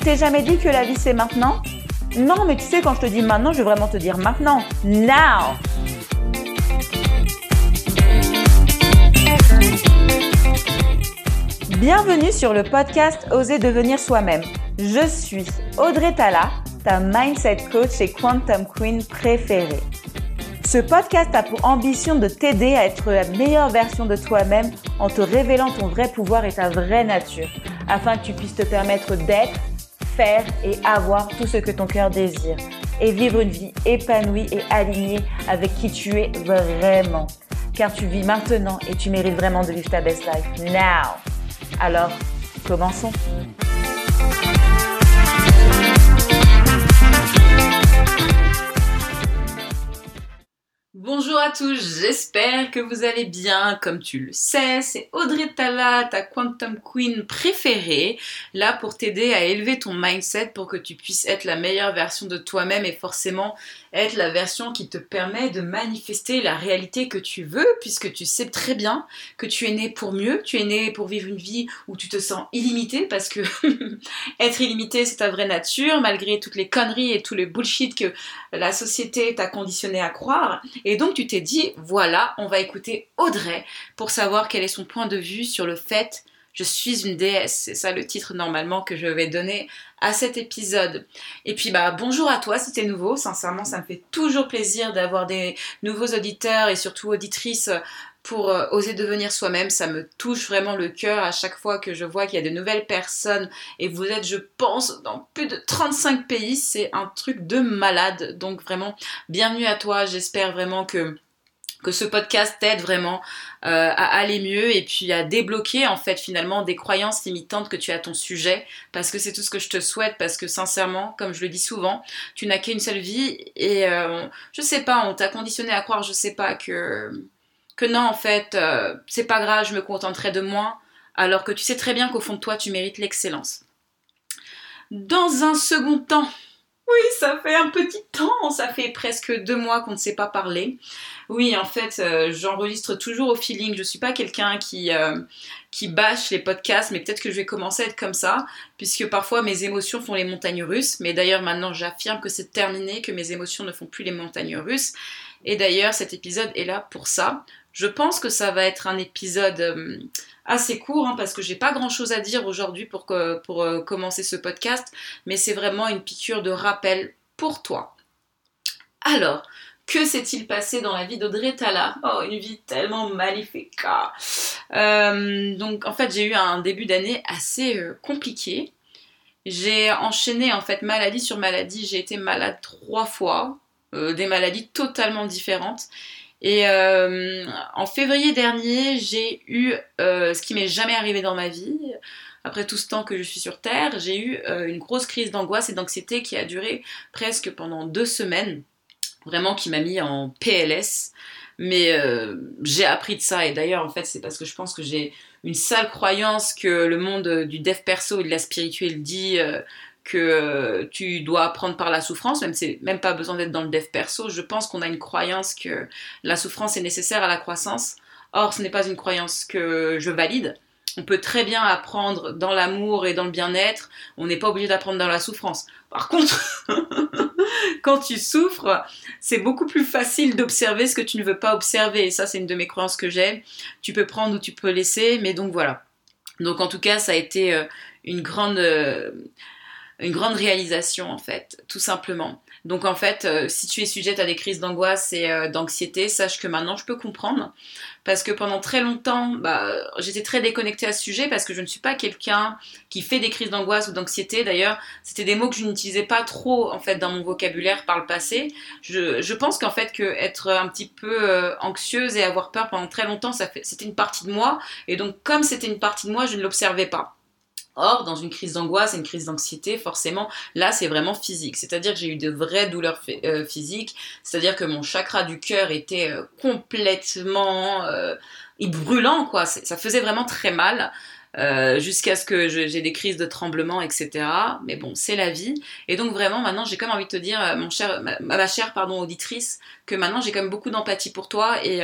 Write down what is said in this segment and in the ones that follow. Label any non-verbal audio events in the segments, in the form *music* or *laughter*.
t'es jamais dit que la vie c'est maintenant? Non, mais tu sais, quand je te dis maintenant, je veux vraiment te dire maintenant. Now Bienvenue sur le podcast Oser devenir soi-même. Je suis Audrey Tala, ta mindset coach et quantum queen préférée. Ce podcast a pour ambition de t'aider à être la meilleure version de toi-même en te révélant ton vrai pouvoir et ta vraie nature, afin que tu puisses te permettre d'être, faire et avoir tout ce que ton cœur désire, et vivre une vie épanouie et alignée avec qui tu es vraiment. Car tu vis maintenant et tu mérites vraiment de vivre ta best life now. Alors, commençons. Bonjour à tous, j'espère que vous allez bien. Comme tu le sais, c'est Audrey Tala, ta Quantum Queen préférée, là pour t'aider à élever ton mindset pour que tu puisses être la meilleure version de toi-même et forcément être la version qui te permet de manifester la réalité que tu veux, puisque tu sais très bien que tu es né pour mieux, tu es né pour vivre une vie où tu te sens illimité, parce que *laughs* être illimité, c'est ta vraie nature, malgré toutes les conneries et tout le bullshit que la société t'a conditionné à croire. Et donc tu t'es dit, voilà, on va écouter Audrey pour savoir quel est son point de vue sur le fait je suis une déesse, c'est ça le titre normalement que je vais donner à cet épisode. Et puis bah bonjour à toi si t'es nouveau, sincèrement ça me fait toujours plaisir d'avoir des nouveaux auditeurs et surtout auditrices pour euh, oser devenir soi-même. Ça me touche vraiment le cœur à chaque fois que je vois qu'il y a de nouvelles personnes et vous êtes, je pense, dans plus de 35 pays. C'est un truc de malade. Donc vraiment, bienvenue à toi. J'espère vraiment que que ce podcast t'aide vraiment euh, à aller mieux et puis à débloquer en fait finalement des croyances limitantes que tu as à ton sujet. Parce que c'est tout ce que je te souhaite parce que sincèrement comme je le dis souvent tu n'as qu'une seule vie et euh, je sais pas on t'a conditionné à croire je sais pas que non en fait euh, c'est pas grave je me contenterai de moi alors que tu sais très bien qu'au fond de toi tu mérites l'excellence. Dans un second temps oui, ça fait un petit temps, ça fait presque deux mois qu'on ne s'est pas parlé. Oui, en fait, euh, j'enregistre toujours au feeling. Je suis pas quelqu'un qui, euh, qui bâche les podcasts, mais peut-être que je vais commencer à être comme ça, puisque parfois mes émotions font les montagnes russes. Mais d'ailleurs, maintenant, j'affirme que c'est terminé, que mes émotions ne font plus les montagnes russes. Et d'ailleurs, cet épisode est là pour ça. Je pense que ça va être un épisode euh, assez court hein, parce que j'ai pas grand chose à dire aujourd'hui pour, pour euh, commencer ce podcast, mais c'est vraiment une piqûre de rappel pour toi. Alors, que s'est-il passé dans la vie d'Audrey Tala Oh, une vie tellement magnifique. Euh, donc, en fait, j'ai eu un début d'année assez compliqué. J'ai enchaîné en fait maladie sur maladie. J'ai été malade trois fois, des maladies totalement différentes. Et euh, en février dernier, j'ai eu euh, ce qui m'est jamais arrivé dans ma vie. Après tout ce temps que je suis sur Terre, j'ai eu euh, une grosse crise d'angoisse et d'anxiété qui a duré presque pendant deux semaines. Vraiment qui m'a mis en PLS. Mais j'ai appris de ça. Et d'ailleurs, en fait, c'est parce que je pense que j'ai une sale croyance que le monde du dev perso et de la spirituelle dit que tu dois apprendre par la souffrance, même c'est même pas besoin d'être dans le dev perso. Je pense qu'on a une croyance que la souffrance est nécessaire à la croissance. Or, ce n'est pas une croyance que je valide. On peut très bien apprendre dans l'amour et dans le bien-être. On n'est pas obligé d'apprendre dans la souffrance. Par contre, *laughs* quand tu souffres, c'est beaucoup plus facile d'observer ce que tu ne veux pas observer. Et ça, c'est une de mes croyances que j'ai. Tu peux prendre ou tu peux laisser, mais donc voilà. Donc en tout cas, ça a été euh, une grande euh, une grande réalisation en fait, tout simplement. Donc en fait, euh, si tu es sujette à des crises d'angoisse et euh, d'anxiété, sache que maintenant je peux comprendre. Parce que pendant très longtemps, bah, j'étais très déconnectée à ce sujet parce que je ne suis pas quelqu'un qui fait des crises d'angoisse ou d'anxiété. D'ailleurs, c'était des mots que je n'utilisais pas trop en fait dans mon vocabulaire par le passé. Je, pense qu'en fait que être un petit peu euh, anxieuse et avoir peur pendant très longtemps, ça c'était une partie de moi. Et donc comme c'était une partie de moi, je ne l'observais pas. Or, dans une crise d'angoisse et une crise d'anxiété, forcément, là, c'est vraiment physique. C'est-à-dire que j'ai eu de vraies douleurs euh, physiques. C'est-à-dire que mon chakra du cœur était euh, complètement euh, brûlant, quoi. Ça faisait vraiment très mal. jusqu'à ce que j'ai des crises de tremblement, etc. Mais bon, c'est la vie. Et donc vraiment, maintenant, j'ai comme envie de te dire, mon cher, ma, chère pardon, auditrice, que maintenant, j'ai quand même beaucoup d'empathie pour toi et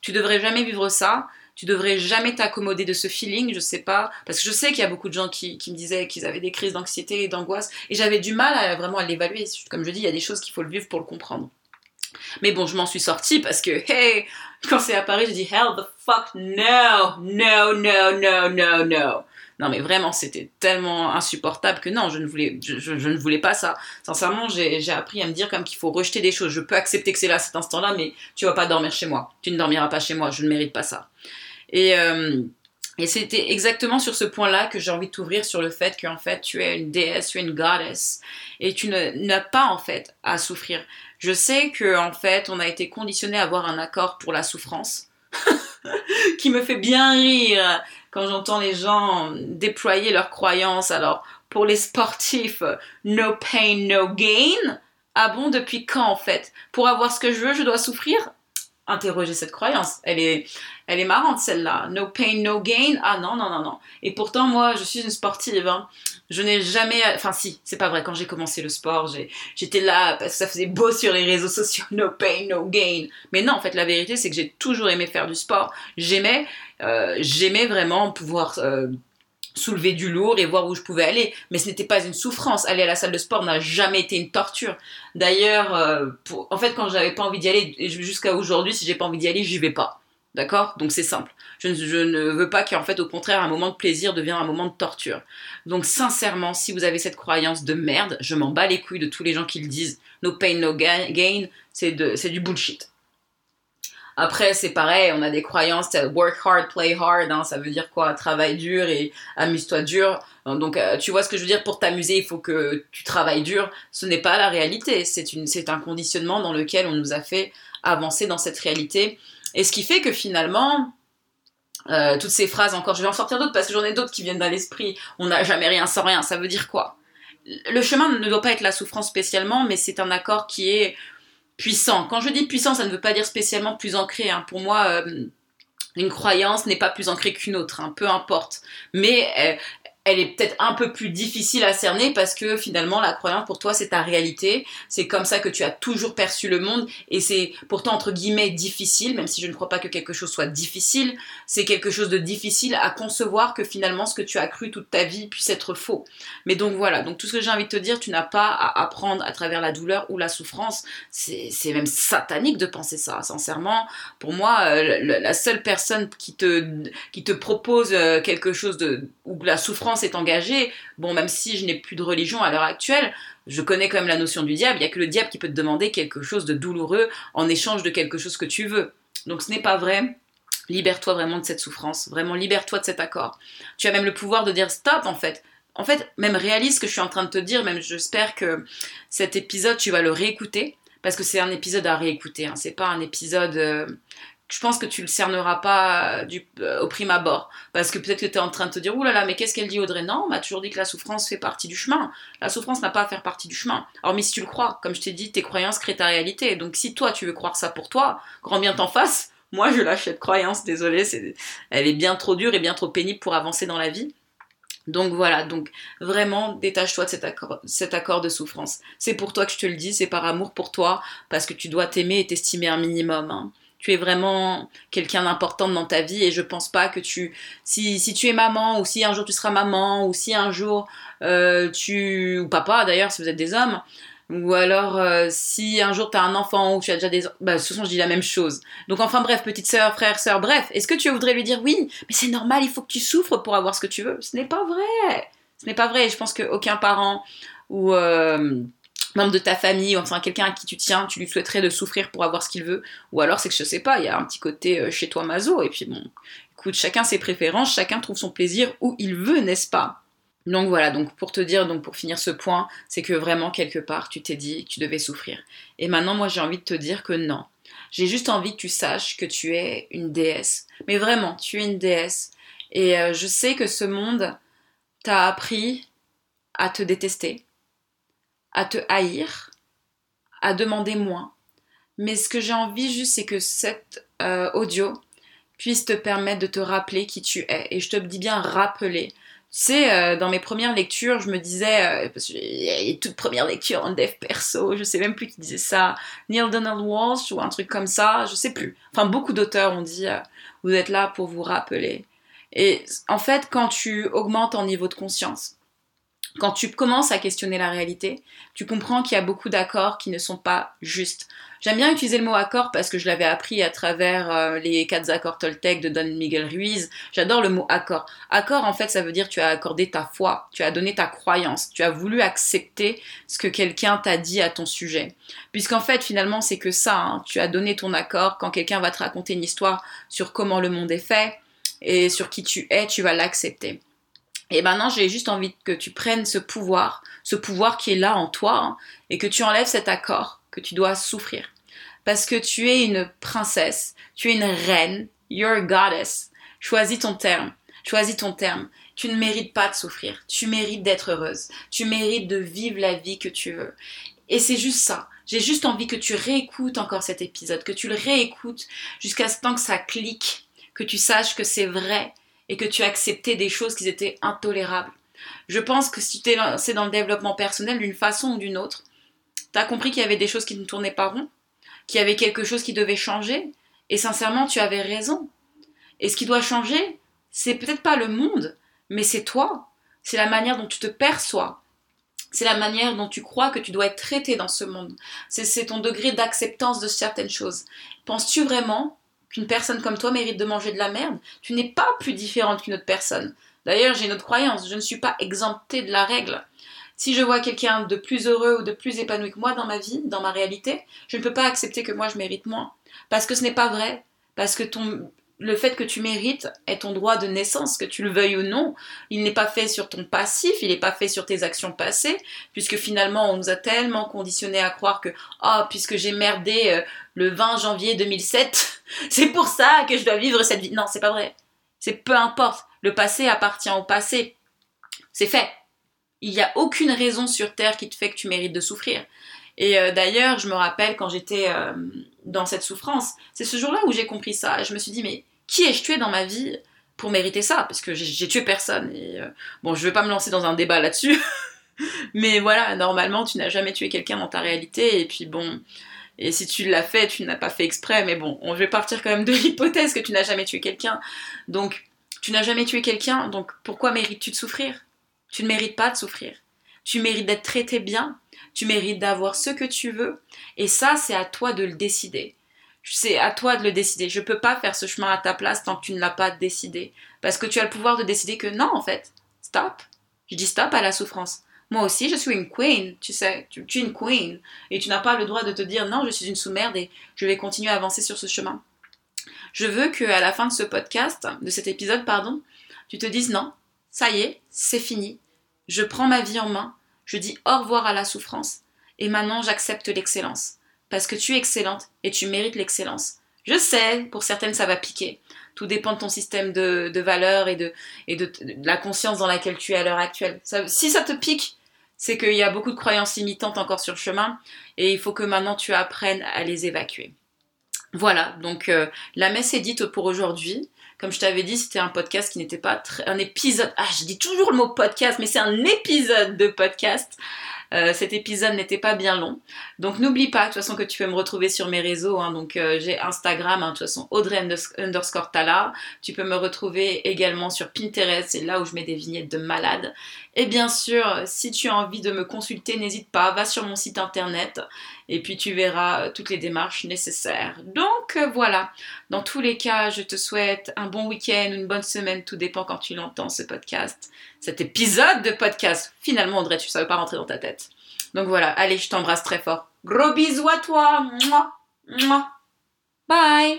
tu devrais jamais vivre ça Tu devrais jamais t'accommoder de ce feeling, je sais pas, parce que je sais qu'il y a beaucoup de gens qui, me disaient qu'ils avaient des crises d'anxiété et d'angoisse, et j'avais du mal à vraiment à l'évaluer. Comme je dis, il y a des choses qu'il faut le vivre pour le comprendre. Mais bon, je m'en suis sortie parce que, hey, quand c'est apparu, j'ai dit, hell the fuck no, no, no, no, no, no. Non, mais vraiment, c'était tellement insupportable que non, je ne voulais, je, ne voulais pas ça. Sincèrement, j'ai appris à me dire comme qu'il faut rejeter des choses. Je peux accepter que c'est là, cet instant-là, mais tu vas pas dormir chez moi. Tu ne dormiras pas chez moi. Je ne mérite pas ça. Et, euh, et c'était exactement sur ce point-là que j'ai envie de t'ouvrir sur le fait qu'en fait, tu es une déesse, tu es une goddess. Et tu n'as pas, en fait, à souffrir. Je sais que, en fait, on a été conditionné à avoir un accord pour la souffrance. *laughs* qui me fait bien rire quand j'entends les gens déployer leurs croyances. Alors, pour les sportifs, no pain, no gain. Ah bon, depuis quand en fait? Pour avoir ce que je veux, je dois souffrir? Interroger cette croyance. Elle est, elle est marrante celle-là. No pain, no gain. Ah non, non, non, non. Et pourtant, moi, je suis une sportive. Hein. Je n'ai jamais. Enfin, si, c'est pas vrai. Quand j'ai commencé le sport, j'étais là parce que ça faisait beau sur les réseaux sociaux. No pain, no gain. Mais non, en fait, la vérité, c'est que j'ai toujours aimé faire du sport. J'aimais, euh, j'aimais vraiment pouvoir. Euh, soulever du lourd et voir où je pouvais aller. Mais ce n'était pas une souffrance. Aller à la salle de sport n'a jamais été une torture. D'ailleurs, euh, en fait, quand j'avais pas envie d'y aller, jusqu'à aujourd'hui, si j'ai pas envie d'y aller, j'y vais pas. D'accord? Donc c'est simple. Je ne, veux pas qu'en fait, au contraire, un moment de plaisir devienne un moment de torture. Donc sincèrement, si vous avez cette croyance de merde, je m'en bats les couilles de tous les gens qui le disent. No pain, no gain, c'est du bullshit. Après, c'est pareil, on a des croyances, work hard, play hard, hein, ça veut dire quoi? Travaille dur et amuse-toi dur. Donc, euh, tu vois ce que je veux dire? Pour t'amuser, il faut que tu travailles dur. Ce n'est pas la réalité. C'est un conditionnement dans lequel on nous a fait avancer dans cette réalité et ce qui fait que finalement, euh, toutes ces phrases encore, je vais en sortir d'autres parce que j'en ai d'autres qui viennent dans l'esprit. On n'a jamais rien sans rien. Ça veut dire quoi? Le chemin ne doit pas être la souffrance spécialement, mais c'est un accord qui est puissant. Quand je dis puissant, ça ne veut pas dire spécialement plus ancré. Hein. Pour moi, euh, une croyance n'est pas plus ancrée qu'une autre, hein. peu importe. Mais euh, elle est peut-être un peu plus difficile à cerner parce que finalement la croyance pour toi c'est ta réalité, c'est comme ça que tu as toujours perçu le monde et c'est pourtant entre guillemets difficile, même si je ne crois pas que quelque chose soit difficile, c'est quelque chose de difficile à concevoir que finalement ce que tu as cru toute ta vie puisse être faux. Mais donc voilà, donc tout ce que j'ai envie de te dire, tu n'as pas à apprendre à travers la douleur ou la souffrance, c'est même satanique de penser ça, sincèrement. Pour moi, euh, la seule personne qui te, qui te propose euh, quelque chose de, où la souffrance est engagée, bon, même si je n'ai plus de religion à l'heure actuelle, je connais quand même la notion du diable. Il n'y a que le diable qui peut te demander quelque chose de douloureux en échange de quelque chose que tu veux. Donc ce n'est pas vrai. Libère-toi vraiment de cette souffrance. Vraiment, libère-toi de cet accord. Tu as même le pouvoir de dire stop, en fait. En fait, même réalise ce que je suis en train de te dire. Même j'espère que cet épisode, tu vas le réécouter. Parce que c'est un épisode à réécouter. Hein. C'est pas un épisode. Euh, je pense que tu le cerneras pas du, euh, au prime abord. Parce que peut-être que tu es en train de te dire, oulala, mais qu'est-ce qu'elle dit Audrey? Non, on m'a toujours dit que la souffrance fait partie du chemin. La souffrance n'a pas à faire partie du chemin. Alors, mais si tu le crois, comme je t'ai dit, tes croyances créent ta réalité. Donc, si toi, tu veux croire ça pour toi, grand bien t'en face. Moi, je lâche cette croyance, désolée, elle est bien trop dure et bien trop pénible pour avancer dans la vie. Donc voilà, donc vraiment détache-toi de cet accord, cet accord de souffrance. C'est pour toi que je te le dis, c'est par amour pour toi, parce que tu dois t'aimer et t'estimer un minimum. Hein tu es vraiment quelqu'un d'important dans ta vie et je pense pas que tu si, si, tu es maman ou si un jour tu seras maman ou si un jour euh, tu ou papa d'ailleurs si vous êtes des hommes ou alors euh, si un jour tu as un enfant ou tu as déjà des bah de toute façon je dis la même chose. Donc enfin bref petite sœur frère sœur bref est-ce que tu voudrais lui dire oui? Mais c'est normal il faut que tu souffres pour avoir ce que tu veux. Ce n'est pas vrai. Ce n'est pas vrai. Je pense qu'aucun parent ou euh, membre de ta famille, ou enfin quelqu'un à qui tu tiens, tu lui souhaiterais de souffrir pour avoir ce qu'il veut, ou alors c'est que je sais pas, il y a un petit côté euh, chez toi maso, et puis bon, écoute, chacun ses préférences, chacun trouve son plaisir où il veut, n'est-ce pas? Donc voilà, donc pour te dire, donc pour finir ce point, c'est que vraiment quelque part tu t'es dit que tu devais souffrir. Et maintenant moi j'ai envie de te dire que non. J'ai juste envie que tu saches que tu es une déesse. Mais vraiment, tu es une déesse. Et euh, je sais que ce monde t'a appris à te détester, à te haïr, à demander moins. Mais ce que j'ai envie juste, c'est que cet euh, audio puisse te permettre de te rappeler qui tu es. Et je te dis bien rappeler. Tu sais, euh, dans mes premières lectures, je me disais, euh, parce que les toutes premières en dev perso, je sais même plus qui disait ça, Neil Donald Walsh ou un truc comme ça, je sais plus. Enfin, beaucoup d'auteurs ont dit, vous êtes là pour vous rappeler. Et en fait, quand tu augmentes en niveau de conscience, quand tu commences à questionner la réalité, tu comprends qu'il y a beaucoup d'accords qui ne sont pas justes. J'aime bien utiliser le mot accord parce que je l'avais appris à travers euh, les quatre accords Toltec de Don Miguel Ruiz. J'adore le mot accord. Accord, en fait, ça veut dire tu as accordé ta foi, tu as donné ta croyance, tu as voulu accepter ce que quelqu'un t'a dit à ton sujet. Puisqu'en fait, finalement, c'est que ça. Hein. Tu as donné ton accord quand quelqu'un va te raconter une histoire sur comment le monde est fait et sur qui tu es, tu vas l'accepter. Et maintenant, j'ai juste envie que tu prennes ce pouvoir, ce pouvoir qui est là en toi, hein, et que tu enlèves cet accord que tu dois souffrir. Parce que tu es une princesse, tu es une reine, you're a goddess. Choisis ton terme, choisis ton terme. Tu ne mérites pas de souffrir, tu mérites d'être heureuse, tu mérites de vivre la vie que tu veux. Et c'est juste ça. J'ai juste envie que tu réécoutes encore cet épisode, que tu le réécoutes jusqu'à ce temps que ça clique, que tu saches que c'est vrai, et que tu acceptais des choses qui étaient intolérables. Je pense que si tu t'es lancé dans le développement personnel d'une façon ou d'une autre, tu as compris qu'il y avait des choses qui ne tournaient pas rond, qu'il y avait quelque chose qui devait changer, et sincèrement, tu avais raison. Et ce qui doit changer, c'est peut-être pas le monde, mais c'est toi. C'est la manière dont tu te perçois. C'est la manière dont tu crois que tu dois être traité dans ce monde. C'est ton degré d'acceptance de certaines choses. Penses-tu vraiment qu'une personne comme toi mérite de manger de la merde, tu n'es pas plus différente qu'une autre personne. D'ailleurs, j'ai une autre croyance, je ne suis pas exemptée de la règle. Si je vois quelqu'un de plus heureux ou de plus épanoui que moi dans ma vie, dans ma réalité, je ne peux pas accepter que moi je mérite moins. Parce que ce n'est pas vrai. Parce que ton, le fait que tu mérites est ton droit de naissance, que tu le veuilles ou non. Il n'est pas fait sur ton passif, il n'est pas fait sur tes actions passées, puisque finalement on nous a tellement conditionnés à croire que oh puisque j'ai merdé euh, le 20 janvier 2007, *laughs* c'est pour ça que je dois vivre cette vie. Non, c'est pas vrai. C'est peu importe. Le passé appartient au passé. C'est fait. Il n'y a aucune raison sur terre qui te fait que tu mérites de souffrir. Et euh, d'ailleurs, je me rappelle quand j'étais euh, dans cette souffrance, c'est ce jour-là où j'ai compris ça. Je me suis dit, mais qui ai-je tué dans ma vie pour mériter ça? Parce que j'ai tué personne. Et, euh, bon, je vais pas me lancer dans un débat là-dessus. *laughs* mais voilà, normalement, tu n'as jamais tué quelqu'un dans ta réalité. Et puis bon, et si tu l'as fait, tu n'as pas fait exprès. Mais bon, je vais partir quand même de *laughs* l'hypothèse que tu n'as jamais tué quelqu'un. Donc, tu n'as jamais tué quelqu'un. Donc, pourquoi mérites-tu de souffrir? Tu ne mérites pas de souffrir. Tu mérites d'être traité bien. Tu mérites d'avoir ce que tu veux. Et ça, c'est à toi de le décider. C'est à toi de le décider. Je peux pas faire ce chemin à ta place tant que tu ne l'as pas décidé. Parce que tu as le pouvoir de décider que non, en fait. Stop. Je dis stop à la souffrance. Moi aussi, je suis une queen, tu sais, tu, es une queen. Et tu n'as pas le droit de te dire non, je suis une sous-merde et je vais continuer à avancer sur ce chemin. Je veux que à la fin de ce podcast, de cet épisode, pardon, tu te dises non, ça y est, c'est fini. Je prends ma vie en main, je dis au revoir à la souffrance et maintenant j'accepte l'excellence parce que tu es excellente et tu mérites l'excellence. Je sais, pour certaines ça va piquer. Tout dépend de ton système de, valeurs et, de, et de, la conscience dans laquelle tu es à l'heure actuelle. si ça te pique, c'est qu'il y a beaucoup de croyances limitantes encore sur le chemin et il faut que maintenant tu apprennes à les évacuer. Voilà, donc euh, la messe est dite pour aujourd'hui. Comme je t'avais dit, c'était un podcast qui n'était pas un épisode. Ah, je dis toujours le mot podcast, mais c'est un épisode de podcast euh, cet épisode n'était pas bien long. Donc n'oublie pas de toute façon que tu peux me retrouver sur mes réseaux. Hein. donc euh, j'ai Instagram, hein, de toute façon Audrey underscore Tala. Tu peux me retrouver également sur Pinterest, c'est là où je mets des vignettes de malades. Et bien sûr, si tu as envie de me consulter, n'hésite pas, va sur mon site internet et puis tu verras euh, toutes les démarches nécessaires. Donc voilà, dans tous les cas, je te souhaite un bon week-end, une bonne semaine, tout dépend quand tu l'entends ce podcast, cet épisode de podcast. Finalement, Audrey, tu ne savais pas rentrer dans ta tête. Donc voilà, allez, je t'embrasse très fort. Gros bisous à toi. Bye.